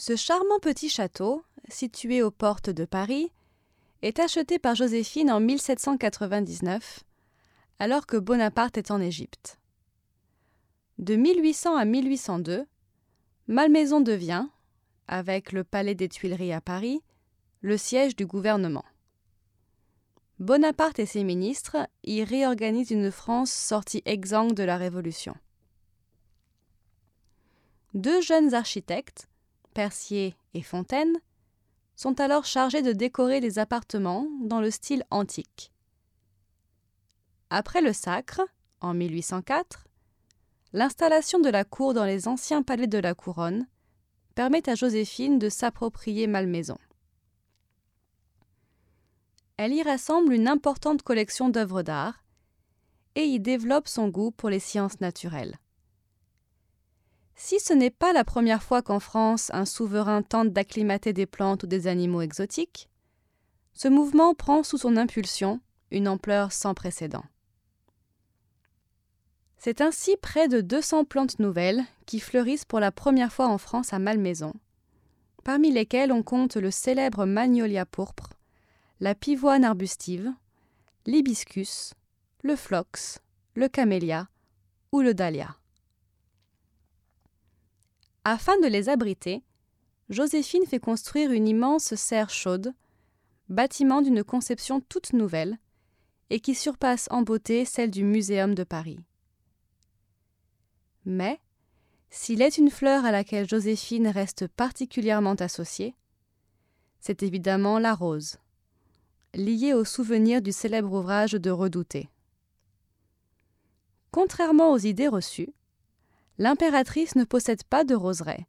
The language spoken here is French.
Ce charmant petit château, situé aux portes de Paris, est acheté par Joséphine en 1799, alors que Bonaparte est en Égypte. De 1800 à 1802, Malmaison devient, avec le Palais des Tuileries à Paris, le siège du gouvernement. Bonaparte et ses ministres y réorganisent une France sortie exsangue de la Révolution. Deux jeunes architectes, Percier et Fontaine, sont alors chargés de décorer les appartements dans le style antique. Après le sacre, en 1804, l'installation de la cour dans les anciens palais de la couronne permet à Joséphine de s'approprier Malmaison. Elle y rassemble une importante collection d'œuvres d'art et y développe son goût pour les sciences naturelles. Si ce n'est pas la première fois qu'en France un souverain tente d'acclimater des plantes ou des animaux exotiques, ce mouvement prend sous son impulsion une ampleur sans précédent. C'est ainsi près de 200 plantes nouvelles qui fleurissent pour la première fois en France à Malmaison, parmi lesquelles on compte le célèbre magnolia pourpre, la pivoine arbustive, l'hibiscus, le phlox, le camélia ou le dahlia. Afin de les abriter, Joséphine fait construire une immense serre chaude, bâtiment d'une conception toute nouvelle, et qui surpasse en beauté celle du Muséum de Paris. Mais, s'il est une fleur à laquelle Joséphine reste particulièrement associée, c'est évidemment la rose lié au souvenir du célèbre ouvrage de Redouté. Contrairement aux idées reçues, l'impératrice ne possède pas de roseraie,